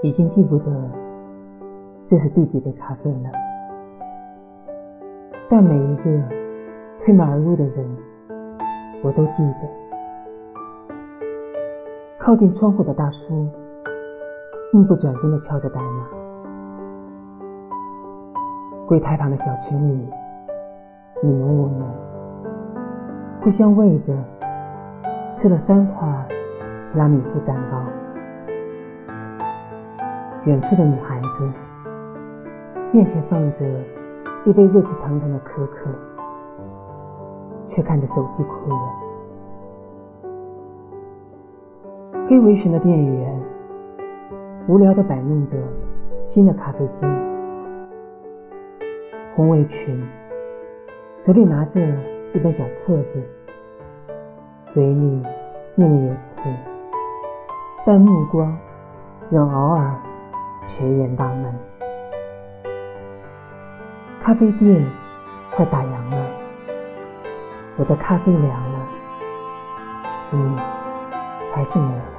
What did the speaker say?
已经记不得这是第几杯咖啡了，但每一个推门而入的人，我都记得。靠近窗户的大叔，目不转睛地敲着代码；柜台旁的小情侣，你侬我侬，互相喂着，吃了三块拉米苏蛋糕。远处的女孩子面前放着一杯热气腾腾的可可，却看着手机哭了。黑围裙的店员无聊地摆弄着新的咖啡机，红围裙手里拿着一本小册子，嘴里念念有词，但目光仍偶尔。人大门？咖啡店快打烊了，我的咖啡凉了，你还是没有。